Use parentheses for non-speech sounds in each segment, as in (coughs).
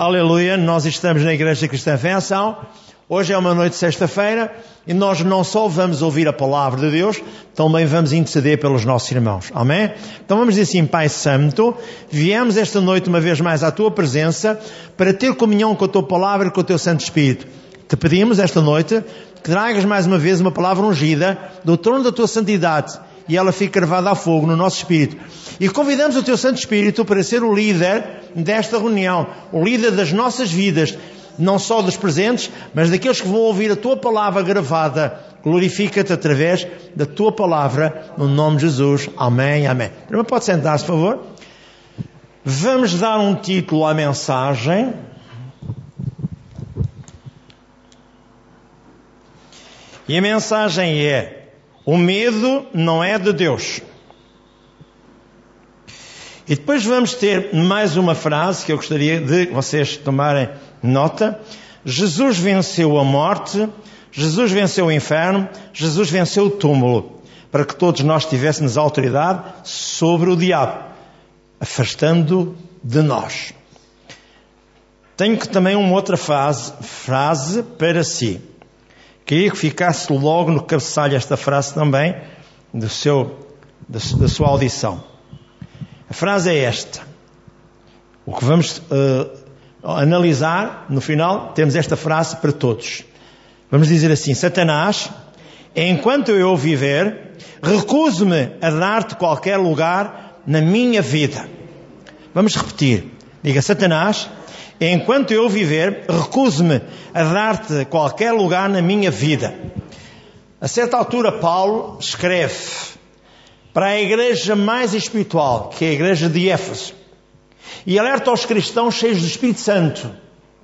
Aleluia, nós estamos na Igreja Cristã em Ação. Hoje é uma noite de sexta-feira e nós não só vamos ouvir a palavra de Deus, também vamos interceder pelos nossos irmãos. Amém? Então vamos dizer assim, Pai Santo, viemos esta noite uma vez mais à Tua presença para ter comunhão com a Tua palavra e com o Teu Santo Espírito. Te pedimos esta noite que tragas mais uma vez uma palavra ungida do trono da Tua santidade e ela fica gravada a fogo no nosso espírito. E convidamos o Teu Santo Espírito para ser o líder desta reunião, o líder das nossas vidas, não só dos presentes, mas daqueles que vão ouvir a Tua palavra gravada. Glorifica-te através da Tua palavra, no nome de Jesus. Amém, amém. Primeiro pode sentar-se, por favor. Vamos dar um título à mensagem. E a mensagem é o medo não é de Deus. E depois vamos ter mais uma frase que eu gostaria de vocês tomarem nota. Jesus venceu a morte, Jesus venceu o inferno, Jesus venceu o túmulo, para que todos nós tivéssemos autoridade sobre o diabo, afastando de nós. Tenho também uma outra frase, frase para si. Queria que ficasse logo no cabeçalho esta frase também, do seu, da, sua audição. A frase é esta. O que vamos uh, analisar, no final, temos esta frase para todos. Vamos dizer assim: Satanás, enquanto eu viver, recuso-me a dar-te qualquer lugar na minha vida. Vamos repetir. Diga, Satanás, enquanto eu viver, recuso-me a dar-te qualquer lugar na minha vida. A certa altura, Paulo escreve para a igreja mais espiritual, que é a igreja de Éfeso, e alerta aos cristãos cheios do Espírito Santo: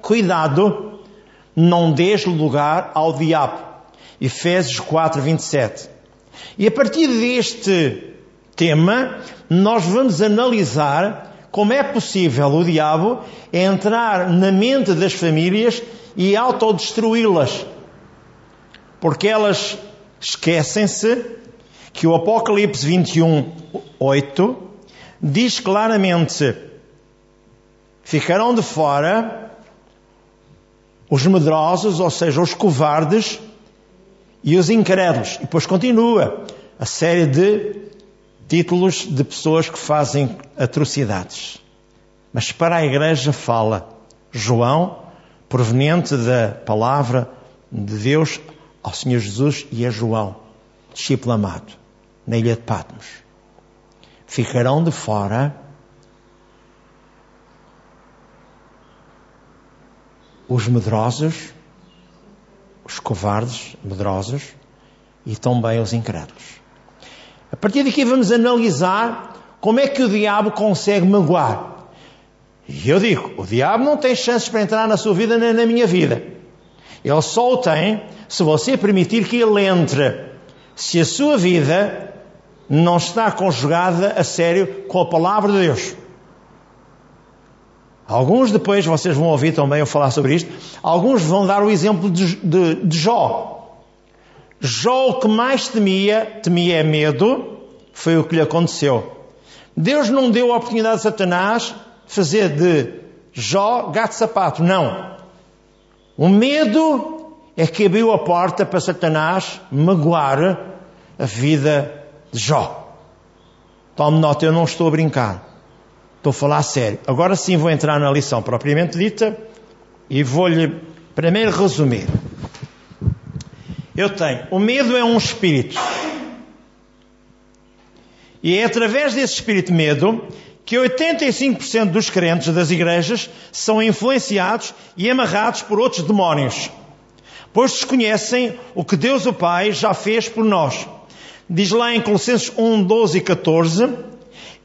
cuidado, não dês lugar ao diabo. Efésios 4, 27. E a partir deste tema, nós vamos analisar como é possível o diabo entrar na mente das famílias e autodestruí-las? Porque elas esquecem-se que o Apocalipse 21, 8 diz claramente: ficarão de fora os medrosos, ou seja, os covardes e os incrédulos. E depois continua a série de títulos de pessoas que fazem atrocidades. Mas para a igreja fala João, proveniente da palavra de Deus ao Senhor Jesus e a João, discípulo amado, na ilha de Patmos. Ficarão de fora os medrosos, os covardes, medrosos, e também os incrédulos. A partir daqui vamos analisar como é que o diabo consegue magoar. E eu digo, o diabo não tem chances para entrar na sua vida nem na minha vida. Ele só o tem se você permitir que ele entre. Se a sua vida não está conjugada a sério com a palavra de Deus. Alguns depois, vocês vão ouvir também eu falar sobre isto, alguns vão dar o exemplo de, de, de Jó. Jó o que mais temia, temia é medo, foi o que lhe aconteceu. Deus não deu a oportunidade a Satanás fazer de Jó gato sapato, não. O medo é que abriu a porta para Satanás magoar a vida de Jó. Tome nota, eu não estou a brincar. Estou a falar a sério. Agora sim vou entrar na lição propriamente dita e vou-lhe primeiro resumir. Eu tenho. O medo é um espírito. E é através desse espírito medo que 85% dos crentes das igrejas são influenciados e amarrados por outros demónios, pois desconhecem o que Deus o Pai já fez por nós. Diz lá em Colossenses 1, 12 e 14: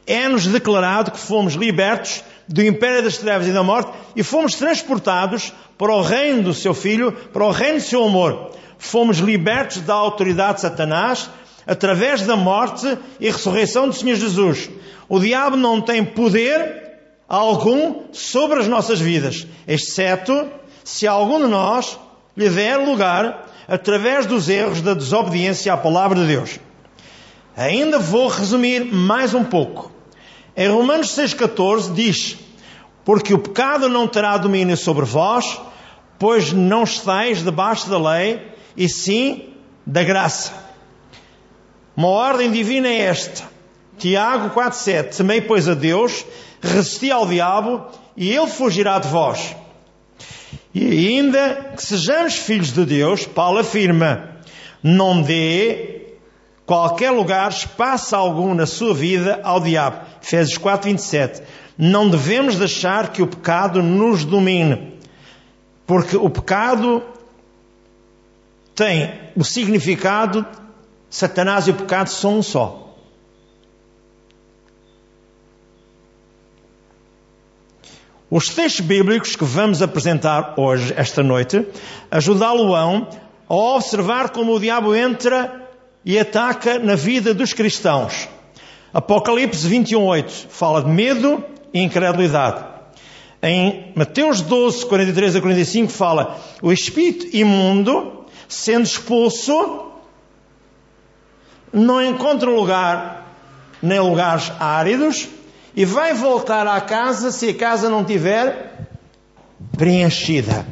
É-nos declarado que fomos libertos do império das trevas e da morte e fomos transportados para o reino do seu Filho, para o reino do seu amor fomos libertos da autoridade de Satanás através da morte e ressurreição do Senhor Jesus. O diabo não tem poder algum sobre as nossas vidas, exceto se algum de nós lhe der lugar através dos erros da desobediência à palavra de Deus. Ainda vou resumir mais um pouco. Em Romanos 6,14 diz: Porque o pecado não terá domínio sobre vós, pois não estáis debaixo da lei, e sim da graça. Uma ordem divina é esta. Tiago 4,7 Temei, pois, a Deus, resisti ao diabo, e ele fugirá de vós. E ainda que sejamos filhos de Deus, Paulo afirma: não dê qualquer lugar, espaço algum na sua vida ao diabo. Efésios 4, 27. Não devemos deixar que o pecado nos domine, porque o pecado tem o significado, Satanás e o pecado são um só. Os textos bíblicos que vamos apresentar hoje, esta noite, ajudá-lo-ão a observar como o diabo entra e ataca na vida dos cristãos. Apocalipse 21.8 fala de medo e incredulidade. Em Mateus 12, 43 a 45 fala o espírito imundo, sendo expulso, não encontra lugar nem lugares áridos, e vai voltar à casa se a casa não tiver preenchida.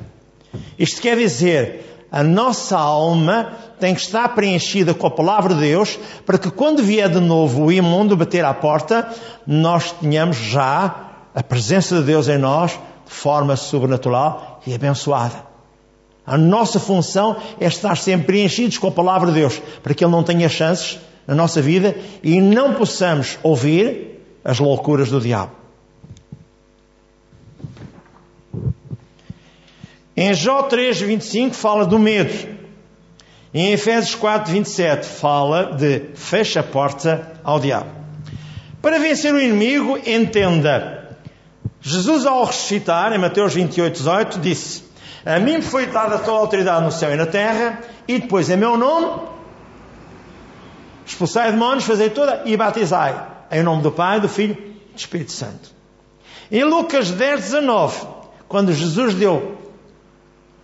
Isto quer dizer, a nossa alma tem que estar preenchida com a palavra de Deus para que quando vier de novo o imundo bater à porta, nós tenhamos já a presença de Deus em nós de forma sobrenatural e abençoada. A nossa função é estar sempre preenchidos com a palavra de Deus para que Ele não tenha chances na nossa vida e não possamos ouvir as loucuras do diabo. Em Jó 3, 25 fala do medo. Em Efésios 4, 27 fala de fecha a porta ao diabo. Para vencer o inimigo, entenda. Jesus, ao ressuscitar, em Mateus 28, 18, disse: A mim foi dada toda a autoridade no céu e na terra, e depois, em meu nome, expulsai demónios, fazei toda e batizai em nome do Pai, do Filho e do Espírito Santo. Em Lucas 10, 19, quando Jesus deu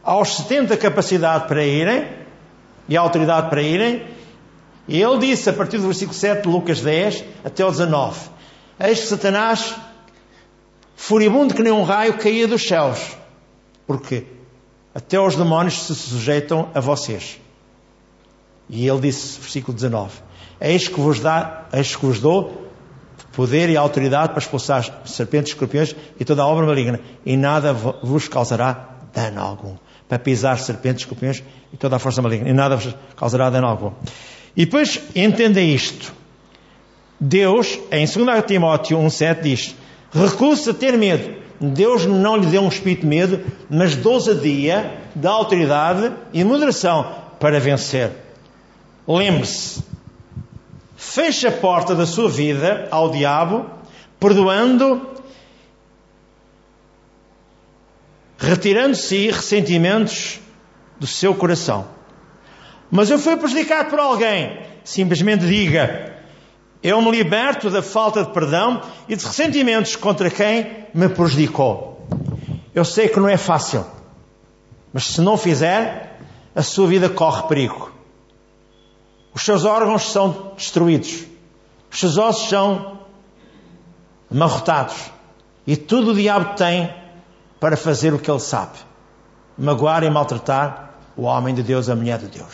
aos 70 capacidade para irem e autoridade para irem, ele disse a partir do versículo 7 de Lucas 10 até o 19: Eis que Satanás, furibundo que nem um raio, caía dos céus. Porquê? Até os demónios se sujeitam a vocês. E ele disse, versículo 19: Eis que vos, dá, eis que vos dou poder e autoridade para expulsar serpentes, escorpiões e toda a obra maligna, e nada vos causará dano algum. Para pisar serpentes, escorpiões e toda a força maligna, e nada vos causará dano algum. E depois entenda isto. Deus, em 2 Timóteo 1,7 diz: recusa ter medo. Deus não lhe deu um espírito de medo, mas de ousadia, de autoridade e moderação para vencer. Lembre-se, feche a porta da sua vida ao diabo, perdoando, retirando se ressentimentos do seu coração. Mas eu fui prejudicado por alguém. Simplesmente diga: Eu me liberto da falta de perdão e de ressentimentos contra quem me prejudicou. Eu sei que não é fácil, mas se não fizer, a sua vida corre perigo. Os seus órgãos são destruídos. Os seus ossos são amarrotados. E tudo o diabo tem para fazer o que ele sabe: magoar e maltratar o homem de Deus, a mulher de Deus.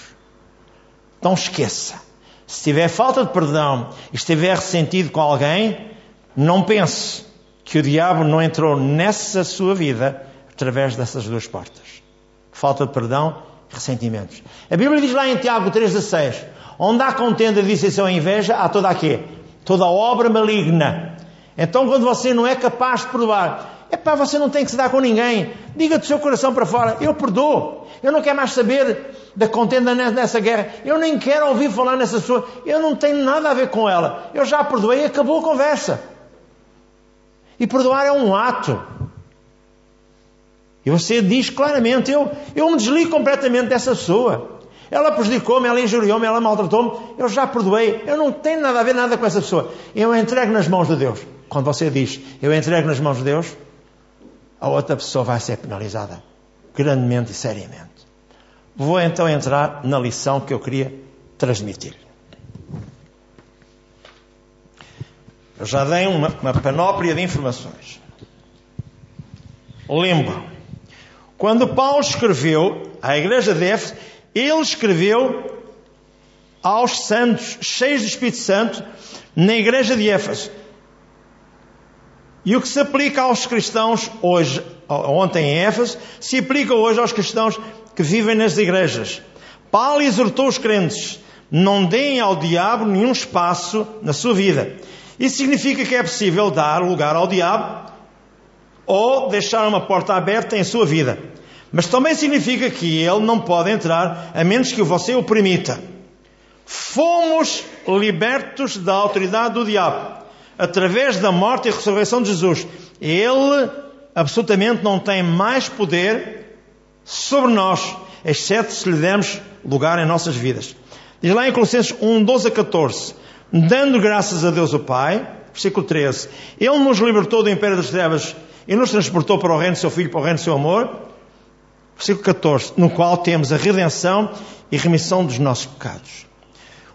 Então esqueça. Se tiver falta de perdão e estiver ressentido com alguém, não pense que o diabo não entrou nessa sua vida através dessas duas portas. Falta de perdão e ressentimentos. A Bíblia diz lá em Tiago 3,16: Onde há contenda, dissensão e inveja, há toda a quê? Toda obra maligna. Então, quando você não é capaz de perdoar, é pá, você não tem que se dar com ninguém. Diga do seu coração para fora: Eu perdoo. Eu não quero mais saber da contenda nessa guerra. Eu nem quero ouvir falar nessa pessoa. Eu não tenho nada a ver com ela. Eu já perdoei e acabou a conversa. E perdoar é um ato. E você diz claramente: Eu, eu me desligo completamente dessa pessoa. Ela prejudicou-me, ela injuriou-me, ela maltratou-me. Eu já perdoei. Eu não tenho nada a ver nada com essa pessoa. Eu entrego nas mãos de Deus. Quando você diz, eu entrego nas mãos de Deus, a outra pessoa vai ser penalizada. Grandemente e seriamente. Vou então entrar na lição que eu queria transmitir. Eu já dei uma, uma panóplia de informações. lembro. Quando Paulo escreveu à igreja de Éfeso, ele escreveu aos santos, cheios do Espírito Santo, na igreja de Éfeso. E o que se aplica aos cristãos hoje, ontem em Éfeso, se aplica hoje aos cristãos que vivem nas igrejas. Paulo exortou os crentes: não deem ao diabo nenhum espaço na sua vida. Isso significa que é possível dar lugar ao diabo ou deixar uma porta aberta em sua vida. Mas também significa que ele não pode entrar a menos que você o permita. Fomos libertos da autoridade do diabo através da morte e ressurreição de Jesus. Ele absolutamente não tem mais poder sobre nós, exceto se lhe dermos lugar em nossas vidas. Diz lá em Colossenses 1, 12 a 14: Dando graças a Deus o Pai, versículo 13: Ele nos libertou do império das trevas e nos transportou para o reino do seu Filho, para o reino do seu amor. Versículo 14: No qual temos a redenção e remissão dos nossos pecados.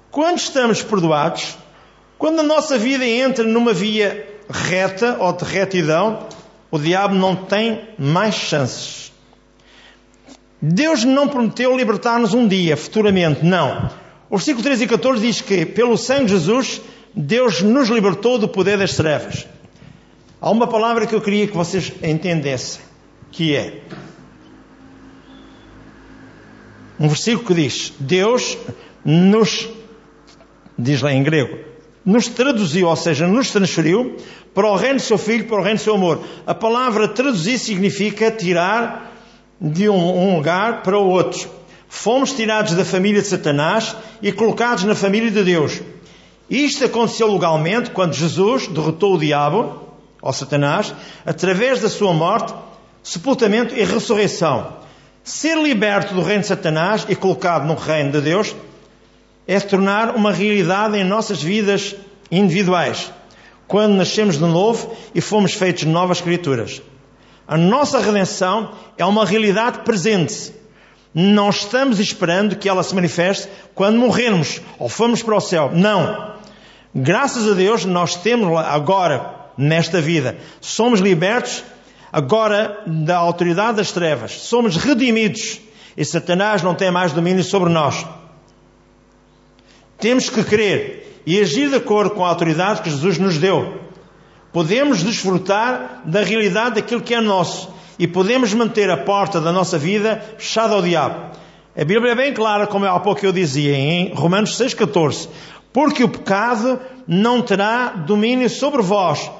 Quando estamos perdoados, quando a nossa vida entra numa via reta ou de retidão, o diabo não tem mais chances. Deus não prometeu libertar-nos um dia, futuramente, não. O versículo 13 e 14 diz que, pelo sangue de Jesus, Deus nos libertou do poder das trevas. Há uma palavra que eu queria que vocês entendessem, que é um versículo que diz: Deus nos, diz lá em grego, nos traduziu, ou seja, nos transferiu para o reino do seu filho, para o reino do seu amor. A palavra traduzir significa tirar de um, lugar para o outro. Fomos tirados da família de Satanás e colocados na família de Deus. Isto aconteceu legalmente quando Jesus derrotou o diabo, ou Satanás, através da sua morte, sepultamento e ressurreição. Ser liberto do reino de Satanás e colocado no reino de Deus é tornar uma realidade em nossas vidas individuais, quando nascemos de novo e fomos feitos novas criaturas. A nossa redenção é uma realidade presente. Não estamos esperando que ela se manifeste quando morrermos ou fomos para o céu. Não. Graças a Deus nós temos agora, nesta vida, somos libertos agora da autoridade das trevas. Somos redimidos e Satanás não tem mais domínio sobre nós. Temos que crer e agir de acordo com a autoridade que Jesus nos deu. Podemos desfrutar da realidade daquilo que é nosso e podemos manter a porta da nossa vida fechada ao diabo. A Bíblia é bem clara, como há pouco eu dizia, em Romanos 6,14: Porque o pecado não terá domínio sobre vós,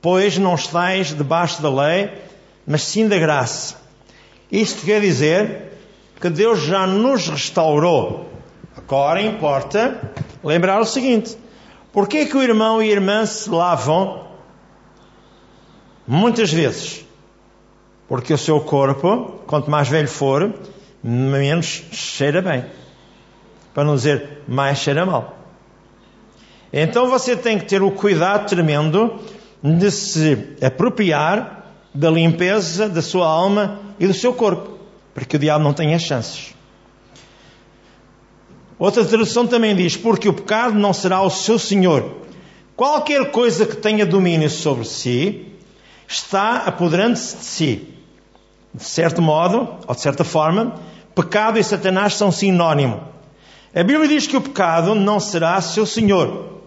pois não estáis debaixo da lei, mas sim da graça. Isto quer dizer que Deus já nos restaurou Agora importa lembrar o seguinte: porquê que o irmão e a irmã se lavam muitas vezes? Porque o seu corpo, quanto mais velho for, menos cheira bem. Para não dizer mais cheira mal. Então você tem que ter o cuidado tremendo de se apropriar da limpeza da sua alma e do seu corpo, para que o diabo não tenha chances. Outra tradução também diz: Porque o pecado não será o seu senhor. Qualquer coisa que tenha domínio sobre si está apoderando-se de si. De certo modo, ou de certa forma, pecado e Satanás são sinónimo. A Bíblia diz que o pecado não será seu senhor.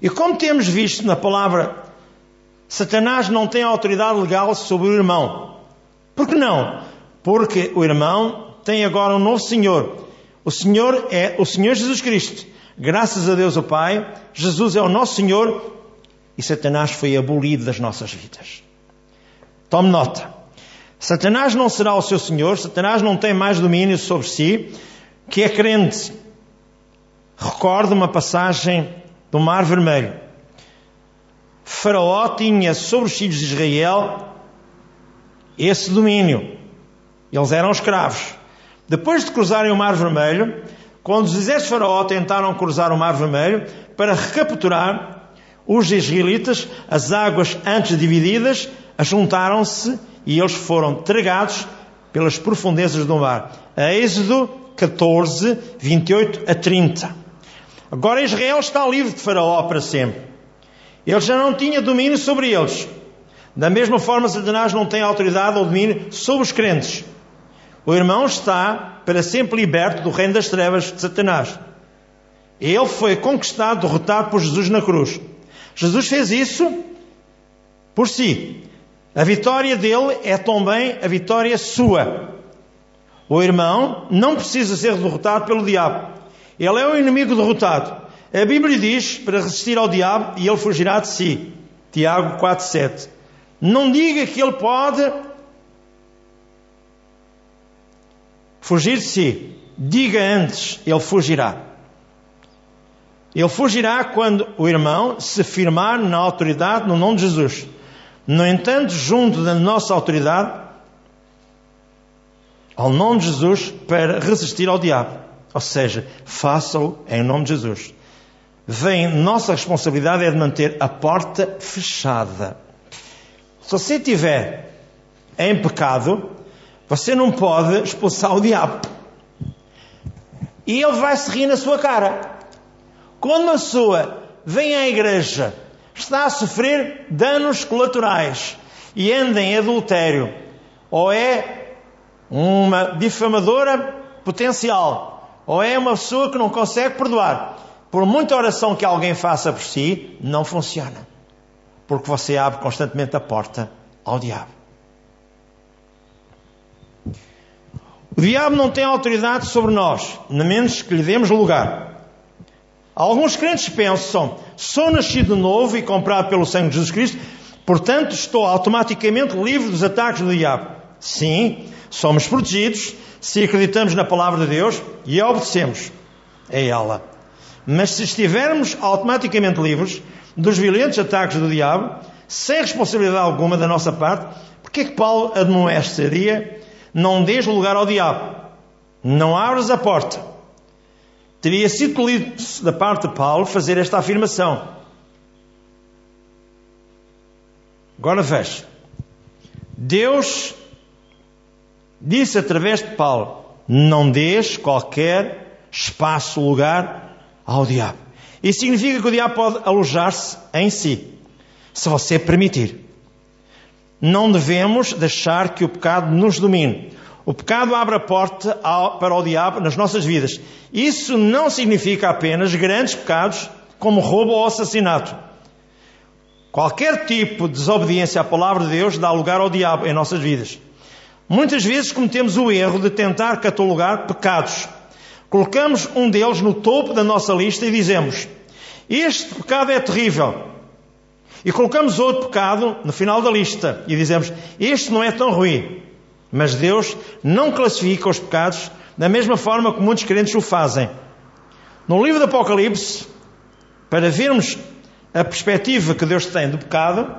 E como temos visto na palavra, Satanás não tem autoridade legal sobre o irmão. Por que não? Porque o irmão tem agora um novo senhor. O Senhor é o Senhor Jesus Cristo. Graças a Deus o Pai, Jesus é o nosso Senhor e Satanás foi abolido das nossas vidas. Tome nota. Satanás não será o seu Senhor, Satanás não tem mais domínio sobre si, que é crente. Recordo uma passagem do Mar Vermelho. Faraó tinha sobre os filhos de Israel esse domínio. Eles eram escravos. Depois de cruzarem o Mar Vermelho, quando os exércitos de Faraó tentaram cruzar o Mar Vermelho para recapturar os israelitas, as águas antes divididas juntaram-se e eles foram tragados pelas profundezas do mar. Êxodo 14, 28 a 30. Agora Israel está livre de Faraó para sempre. Ele já não tinha domínio sobre eles. Da mesma forma, Satanás não tem autoridade ou domínio sobre os crentes. O irmão está para sempre liberto do reino das trevas de Satanás. Ele foi conquistado, derrotado por Jesus na cruz. Jesus fez isso por si. A vitória dele é também a vitória sua. O irmão não precisa ser derrotado pelo diabo. Ele é o inimigo derrotado. A Bíblia diz para resistir ao diabo e ele fugirá de si. Tiago 4,7. Não diga que ele pode fugir de si. Diga antes, ele fugirá. Ele fugirá quando o irmão se firmar na autoridade no nome de Jesus. No entanto, junto da nossa autoridade, ao nome de Jesus, para resistir ao diabo. Ou seja, faça-o em nome de Jesus. Vem, nossa responsabilidade é de manter a porta fechada. Se você estiver em pecado, você não pode expulsar o diabo. E ele vai se rir na sua cara. Quando a pessoa vem à igreja, está a sofrer danos colaterais e anda em adultério, ou é uma difamadora potencial, ou é uma pessoa que não consegue perdoar, por muita oração que alguém faça por si, não funciona. Porque você abre constantemente a porta ao diabo. O diabo não tem autoridade sobre nós, nem menos que lhe demos lugar. Alguns crentes pensam: sou nascido novo e comprado pelo sangue de Jesus Cristo, portanto estou automaticamente livre dos ataques do diabo. Sim, somos protegidos se acreditamos na palavra de Deus e a obedecemos a ela. Mas se estivermos automaticamente livres dos violentos ataques do diabo, sem responsabilidade alguma da nossa parte, porque é que Paulo admoestaria não dês lugar ao diabo, não abras a porta. Teria sido lido da parte de Paulo fazer esta afirmação. Agora veja. Deus disse através de Paulo: não dês qualquer espaço, lugar ao diabo. Isso significa que o diabo pode alojar-se em si, se você permitir. Não devemos deixar que o pecado nos domine. O pecado abre a porta ao, para o diabo nas nossas vidas. Isso não significa apenas grandes pecados como roubo ou assassinato. Qualquer tipo de desobediência à palavra de Deus dá lugar ao diabo em nossas vidas. Muitas vezes cometemos o erro de tentar catalogar pecados Colocamos um deles no topo da nossa lista e dizemos: Este pecado é terrível. E colocamos outro pecado no final da lista e dizemos: Este não é tão ruim. Mas Deus não classifica os pecados da mesma forma que muitos crentes o fazem. No livro do Apocalipse, para vermos a perspectiva que Deus tem do pecado,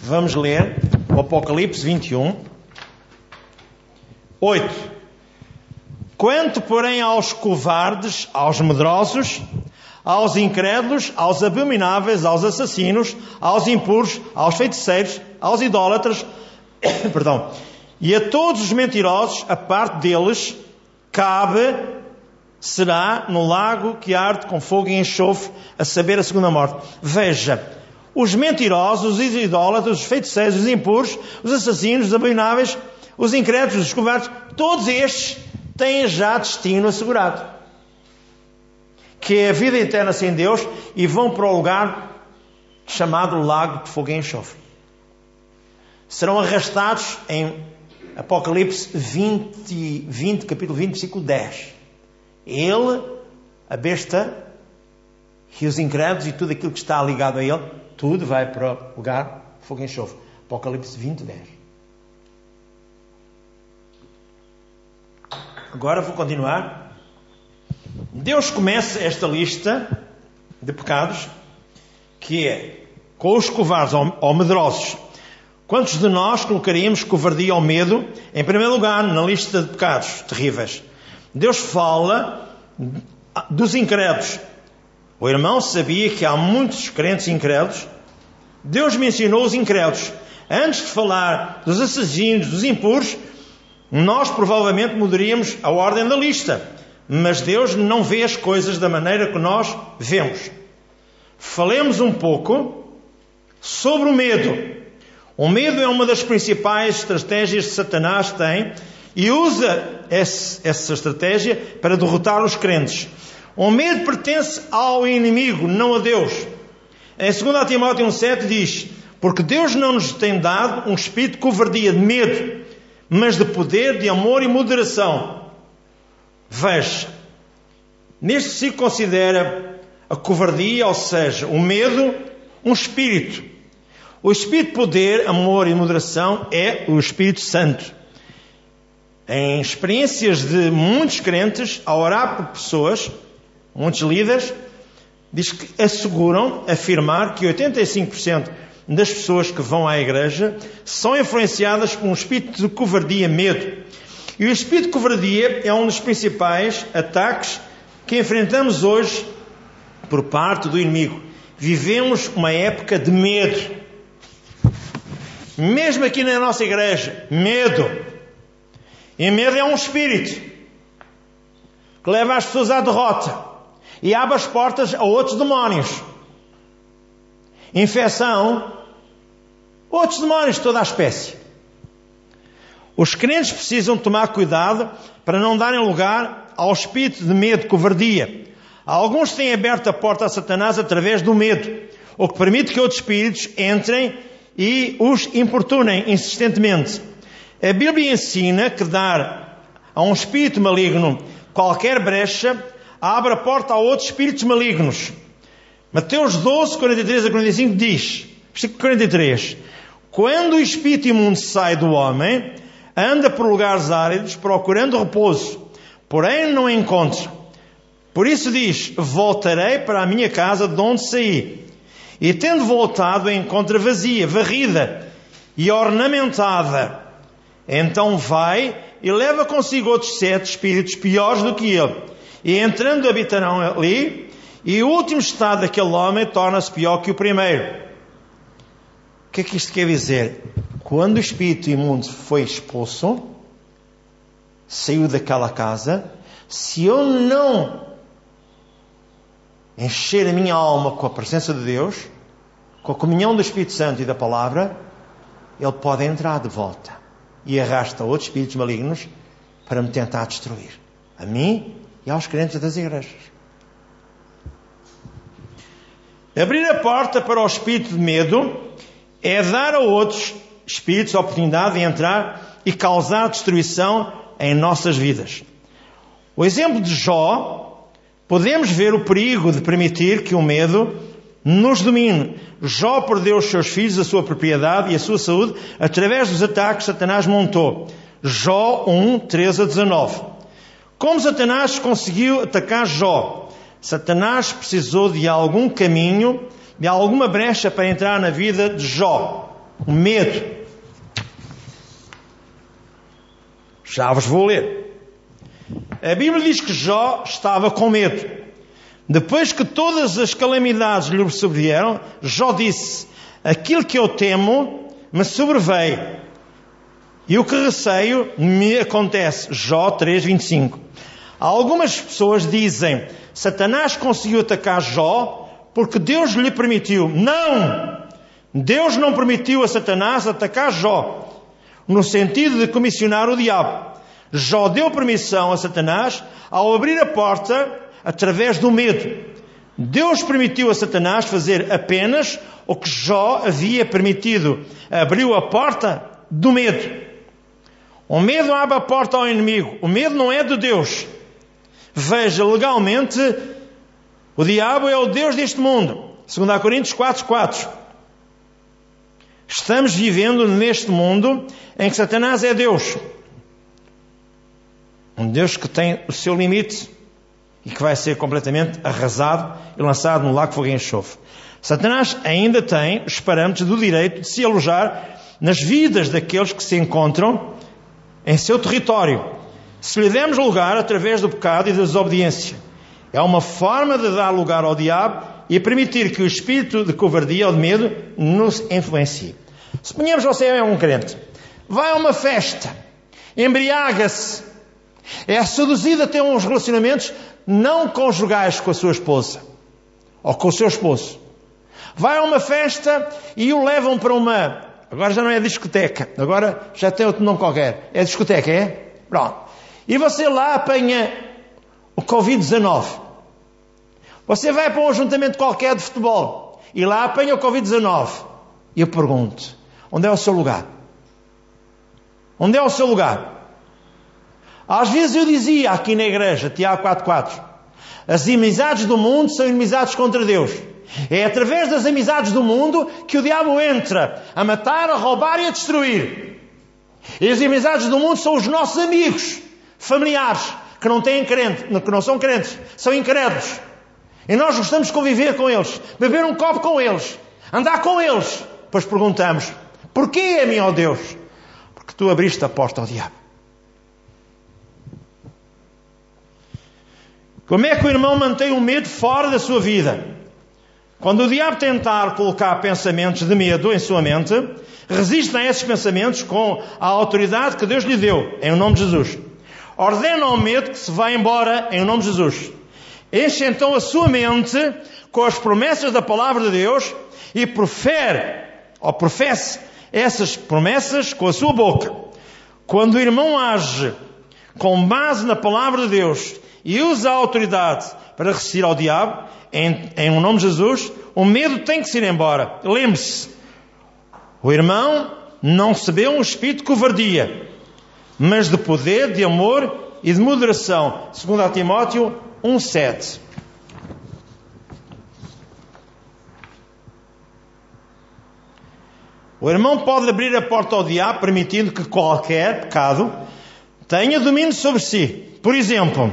vamos ler o Apocalipse 21, 8. Quanto, porém, aos covardes, aos medrosos, aos incrédulos, aos abomináveis, aos assassinos, aos impuros, aos feiticeiros, aos idólatras, (coughs) perdão, e a todos os mentirosos, a parte deles cabe será no lago que arde com fogo e enxofre, a saber a segunda morte. Veja, os mentirosos, os idólatras, os feiticeiros, os impuros, os assassinos, os abomináveis, os incrédulos, os covardes, todos estes têm já destino assegurado. Que é a vida eterna sem Deus e vão para o lugar chamado Lago de Fogo e Enxofre. Serão arrastados em Apocalipse 20, 20, capítulo 20, versículo 10. Ele, a besta e os incrédulos e tudo aquilo que está ligado a ele, tudo vai para o lugar de fogo e enxofre. Apocalipse 20, 10. Agora vou continuar. Deus começa esta lista de pecados que é com os covardes ou medrosos. Quantos de nós colocaríamos covardia ou medo em primeiro lugar na lista de pecados terríveis? Deus fala dos incrédulos. O irmão sabia que há muitos crentes incrédulos. Deus mencionou os incrédulos. Antes de falar dos assassinos, dos impuros, nós provavelmente mudaríamos a ordem da lista, mas Deus não vê as coisas da maneira que nós vemos. Falemos um pouco sobre o medo. O medo é uma das principais estratégias que Satanás tem e usa essa estratégia para derrotar os crentes. O medo pertence ao inimigo, não a Deus. Em 2 Timóteo 1,7 diz: Porque Deus não nos tem dado um espírito de covardia, de medo, mas de poder, de amor e moderação. Veja, neste se considera a covardia, ou seja, o medo, um espírito. O espírito de poder, amor e moderação é o Espírito Santo. Em experiências de muitos crentes, a orar por pessoas, muitos líderes, diz que asseguram afirmar que 85% das pessoas que vão à igreja são influenciadas por um espírito de covardia, medo. E o espírito de covardia é um dos principais ataques que enfrentamos hoje por parte do inimigo. Vivemos uma época de medo. Mesmo aqui na nossa igreja, medo. E medo é um espírito que leva as pessoas à derrota e abre as portas a outros demónios. Infecção, outros demónios de toda a espécie. Os crentes precisam tomar cuidado para não darem lugar ao espírito de medo, covardia. Alguns têm aberto a porta a Satanás através do medo, o que permite que outros espíritos entrem e os importunem insistentemente. A Bíblia ensina que dar a um espírito maligno qualquer brecha abre a porta a outros espíritos malignos. Mateus 12, 43 a 45 diz, versículo 43, Quando o espírito imundo sai do homem, anda por lugares áridos procurando repouso, porém não encontra. Por isso diz, voltarei para a minha casa de onde saí. E tendo voltado, encontra vazia, varrida e ornamentada. Então vai e leva consigo outros sete espíritos piores do que ele e entrando habitarão ali, e o último estado daquele homem torna-se pior que o primeiro. O que é que isto quer dizer? Quando o espírito imundo foi expulso, saiu daquela casa, se eu não encher a minha alma com a presença de Deus, com a comunhão do Espírito Santo e da palavra, ele pode entrar de volta e arrasta outros espíritos malignos para me tentar destruir. A mim e aos crentes das igrejas. Abrir a porta para o espírito de medo é dar a outros espíritos a oportunidade de entrar e causar destruição em nossas vidas. O exemplo de Jó, podemos ver o perigo de permitir que o medo nos domine. Jó perdeu os seus filhos, a sua propriedade e a sua saúde através dos ataques que Satanás montou. Jó 1, 13 a 19. Como Satanás conseguiu atacar Jó? Satanás precisou de algum caminho, de alguma brecha para entrar na vida de Jó. O medo. Já vos vou ler. A Bíblia diz que Jó estava com medo. Depois que todas as calamidades lhe sobrevieram, Jó disse: Aquilo que eu temo me sobreveio. E o que receio me acontece. Jó 3,25. Algumas pessoas dizem: Satanás conseguiu atacar Jó porque Deus lhe permitiu. Não! Deus não permitiu a Satanás atacar Jó, no sentido de comissionar o diabo. Jó deu permissão a Satanás ao abrir a porta através do medo. Deus permitiu a Satanás fazer apenas o que Jó havia permitido. Abriu a porta do medo. O medo abre a porta ao inimigo. O medo não é de Deus. Veja, legalmente, o diabo é o Deus deste mundo. 2 Coríntios 4, 4. Estamos vivendo neste mundo em que Satanás é Deus. Um Deus que tem o seu limite e que vai ser completamente arrasado e lançado no lago fogo e enxofre. Satanás ainda tem os parâmetros do direito de se alojar nas vidas daqueles que se encontram em seu território, se lhe demos lugar através do pecado e da desobediência. É uma forma de dar lugar ao diabo e permitir que o espírito de covardia ou de medo nos influencie. Suponhamos você é um crente, vai a uma festa, embriaga-se, é seduzido a ter uns relacionamentos não conjugais com a sua esposa ou com o seu esposo. Vai a uma festa e o levam para uma Agora já não é discoteca. Agora já tem outro nome qualquer. É discoteca, é? Pronto. E você lá apanha o Covid-19. Você vai para um ajuntamento qualquer de futebol e lá apanha o Covid-19. E eu pergunto: onde é o seu lugar? Onde é o seu lugar? Às vezes eu dizia aqui na igreja, Tiago 4.4, as amizades do mundo são inimizades contra Deus. É através das amizades do mundo que o diabo entra a matar, a roubar e a destruir. E as amizades do mundo são os nossos amigos, familiares, que não têm crente, que não são crentes, são incrédulos. E nós gostamos de conviver com eles, beber um copo com eles, andar com eles. Pois perguntamos: porquê a mim, ó Deus? Porque tu abriste a porta ao diabo. Como é que o irmão mantém o medo fora da sua vida? Quando o diabo tentar colocar pensamentos de medo em sua mente, resiste a esses pensamentos com a autoridade que Deus lhe deu, em nome de Jesus. Ordena ao medo que se vá embora, em nome de Jesus. Enche então a sua mente com as promessas da palavra de Deus e profere, ou professe, essas promessas com a sua boca. Quando o irmão age com base na palavra de Deus e usa a autoridade para resistir ao diabo, em, em nome de Jesus, o medo tem que se ir embora. Lembre-se, o irmão não recebeu um espírito de covardia, mas de poder, de amor e de moderação. Segundo a Timóteo 1,7. O irmão pode abrir a porta ao diabo, permitindo que qualquer pecado tenha domínio sobre si. Por exemplo,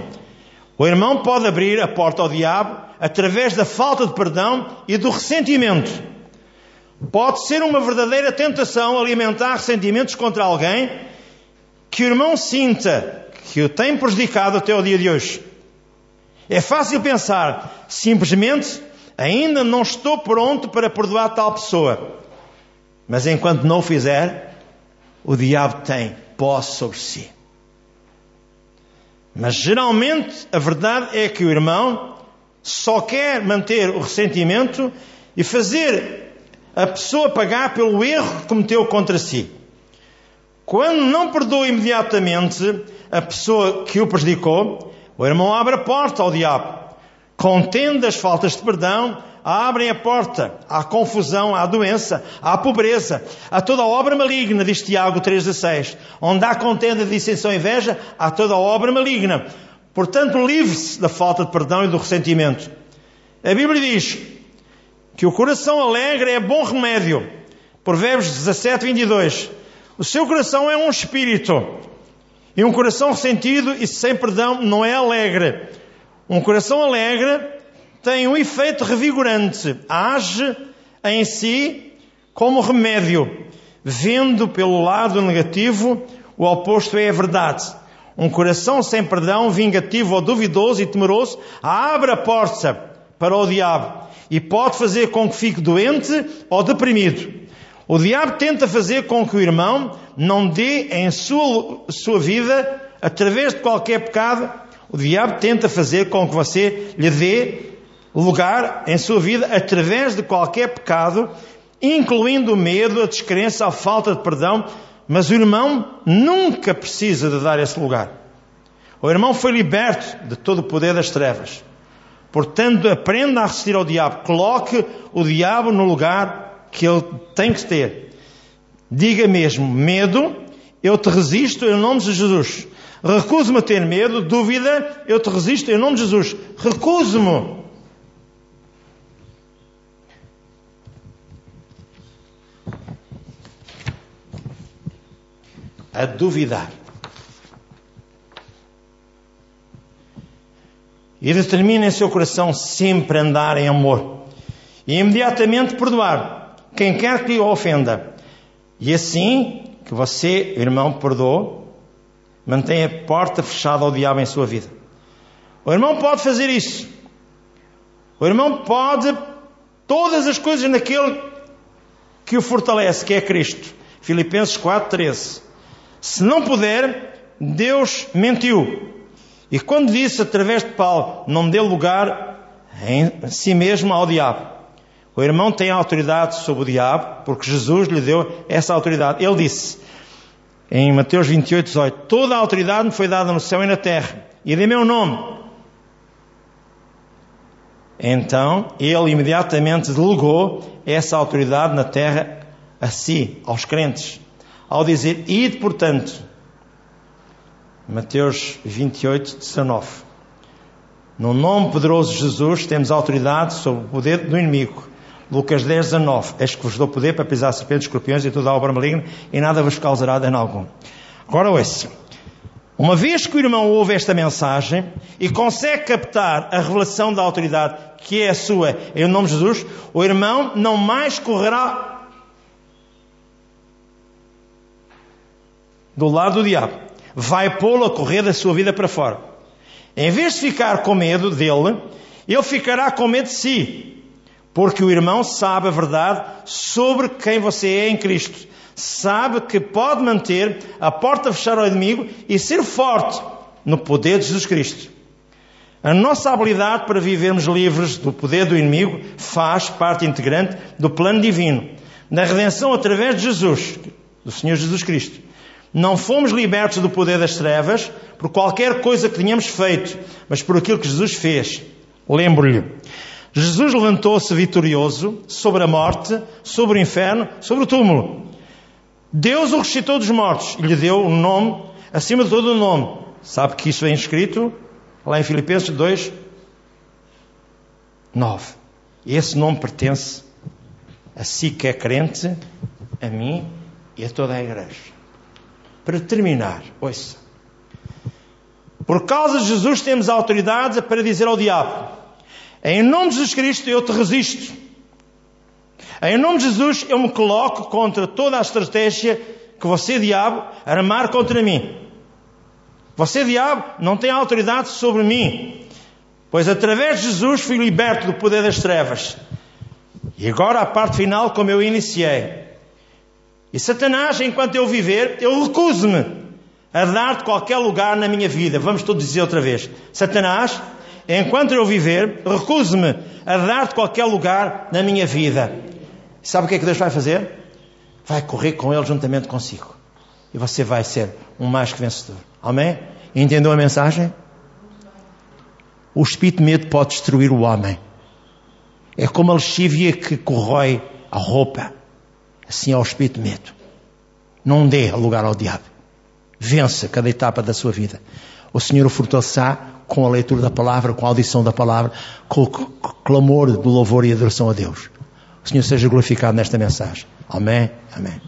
o irmão pode abrir a porta ao diabo através da falta de perdão e do ressentimento. Pode ser uma verdadeira tentação alimentar ressentimentos contra alguém que o irmão sinta que o tem prejudicado até o dia de hoje. É fácil pensar, simplesmente, ainda não estou pronto para perdoar tal pessoa. Mas enquanto não o fizer, o diabo tem posse sobre si. Mas geralmente a verdade é que o irmão só quer manter o ressentimento e fazer a pessoa pagar pelo erro que cometeu contra si. Quando não perdoa imediatamente a pessoa que o prejudicou, o irmão abre a porta ao diabo, contende as faltas de perdão, abrem a porta à confusão, à doença, à pobreza, a toda obra maligna, diz Tiago 3,16. Onde há contenda, dissensão e inveja, há toda obra maligna. Portanto, livre-se da falta de perdão e do ressentimento. A Bíblia diz que o coração alegre é bom remédio. Provérbios 17, 22. O seu coração é um espírito. E um coração ressentido e sem perdão não é alegre. Um coração alegre tem um efeito revigorante, age em si como remédio. Vendo pelo lado negativo, o oposto é a verdade. Um coração sem perdão, vingativo ou duvidoso e temeroso, abre a porta para o diabo e pode fazer com que fique doente ou deprimido. O diabo tenta fazer com que o irmão não dê em sua, sua vida, através de qualquer pecado, o diabo tenta fazer com que você lhe dê lugar em sua vida através de qualquer pecado, incluindo o medo, a descrença, a falta de perdão, mas o irmão nunca precisa de dar esse lugar. O irmão foi liberto de todo o poder das trevas. Portanto, aprenda a resistir ao diabo. Coloque o diabo no lugar que ele tem que ter. Diga mesmo, medo, eu te resisto em nome de Jesus. Recuso-me a ter medo, dúvida, eu te resisto em nome de Jesus. Recuso-me. a duvidar. E determina em seu coração sempre andar em amor. E imediatamente perdoar quem quer que o ofenda. E assim que você, irmão, perdoou, mantém a porta fechada ao diabo em sua vida. O irmão pode fazer isso. O irmão pode todas as coisas naquele que o fortalece, que é Cristo. Filipenses 4:13. Se não puder, Deus mentiu. E quando disse através de Paulo, não dê lugar em si mesmo ao diabo. O irmão tem autoridade sobre o diabo, porque Jesus lhe deu essa autoridade. Ele disse, em Mateus 28, 18: Toda a autoridade me foi dada no céu e na terra, e de meu nome. Então ele imediatamente delegou essa autoridade na terra a si, aos crentes, ao dizer: Ide, portanto. Mateus 28, 19. No nome poderoso de Jesus temos autoridade sobre o poder do inimigo. Lucas 10, 19. Eis que vos dou poder para pisar serpentes, escorpiões e toda a obra maligna e nada vos causará dano algum. Agora ouça. Uma vez que o irmão ouve esta mensagem e consegue captar a revelação da autoridade que é a sua em nome de Jesus, o irmão não mais correrá do lado do diabo. Vai pô-lo a correr da sua vida para fora. Em vez de ficar com medo dele, ele ficará com medo de si. Porque o irmão sabe a verdade sobre quem você é em Cristo. Sabe que pode manter a porta fechada ao inimigo e ser forte no poder de Jesus Cristo. A nossa habilidade para vivermos livres do poder do inimigo faz parte integrante do plano divino, da redenção através de Jesus, do Senhor Jesus Cristo. Não fomos libertos do poder das trevas por qualquer coisa que tenhamos feito, mas por aquilo que Jesus fez. Lembro-lhe, Jesus levantou-se vitorioso sobre a morte, sobre o inferno, sobre o túmulo. Deus o ressuscitou dos mortos e lhe deu um nome acima de todo o nome. Sabe que isso vem escrito lá em Filipenses 2, 9. Esse nome pertence a si que é crente, a mim e a toda a igreja. Para terminar, ouça. Por causa de Jesus temos autoridade para dizer ao diabo: em nome de Jesus Cristo eu te resisto. Em nome de Jesus eu me coloco contra toda a estratégia que você, diabo, armar contra mim. Você, diabo, não tem autoridade sobre mim, pois através de Jesus fui liberto do poder das trevas. E agora a parte final, como eu iniciei. E Satanás, enquanto eu viver, eu recuso-me a dar-te qualquer lugar na minha vida. Vamos todos dizer outra vez: Satanás, enquanto eu viver, recuso-me a dar-te qualquer lugar na minha vida. Sabe o que é que Deus vai fazer? Vai correr com Ele juntamente consigo. E você vai ser um mais que vencedor. Amém? Entendeu a mensagem? O espírito de medo pode destruir o homem. É como a lexívia que corrói a roupa. Assim é o espírito de medo. Não dê lugar ao diabo. Vença cada etapa da sua vida. O Senhor o fortalecerá com a leitura da palavra, com a audição da palavra, com o clamor do louvor e adoração a Deus. O Senhor seja glorificado nesta mensagem. Amém. Amém.